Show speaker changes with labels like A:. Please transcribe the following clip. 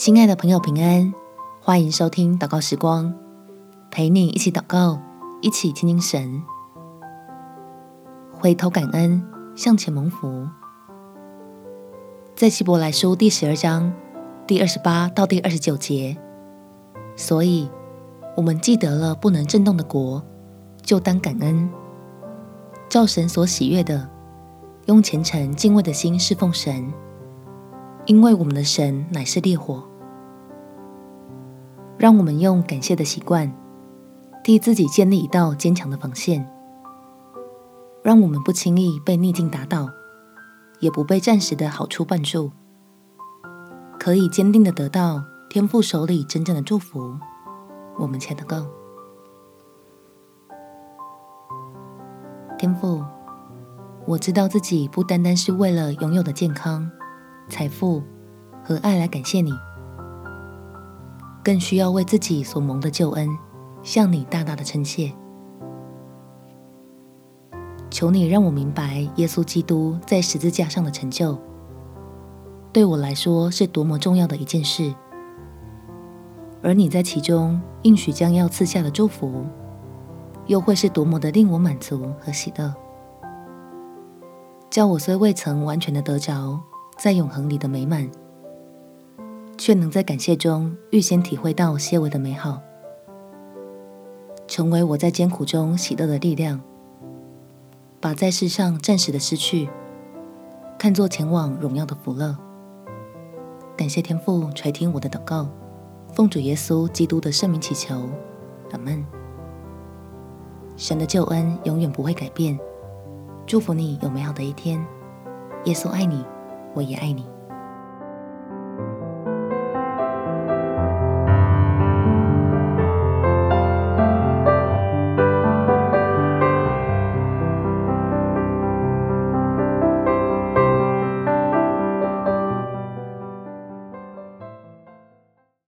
A: 亲爱的朋友，平安！欢迎收听祷告时光，陪你一起祷告，一起亲近神，回头感恩，向前蒙福。在希伯来书第十二章第二十八到第二十九节，所以我们记得了不能震动的国，就当感恩，照神所喜悦的，用虔诚敬畏的心侍奉神，因为我们的神乃是烈火。让我们用感谢的习惯，替自己建立一道坚强的防线，让我们不轻易被逆境打倒，也不被暂时的好处绊住，可以坚定的得到天父手里真正的祝福。我们才能够，天父，我知道自己不单单是为了拥有的健康、财富和爱来感谢你。更需要为自己所蒙的救恩，向你大大的称谢。求你让我明白耶稣基督在十字架上的成就，对我来说是多么重要的一件事。而你在其中应许将要赐下的祝福，又会是多么的令我满足和喜乐。叫我虽未曾完全的得着在永恒里的美满。却能在感谢中预先体会到些微的美好，成为我在艰苦中喜乐的力量，把在世上暂时的失去，看作前往荣耀的福乐。感谢天父垂听我的祷告，奉主耶稣基督的圣名祈求，阿门。神的救恩永远不会改变，祝福你有美好的一天。耶稣爱你，我也爱你。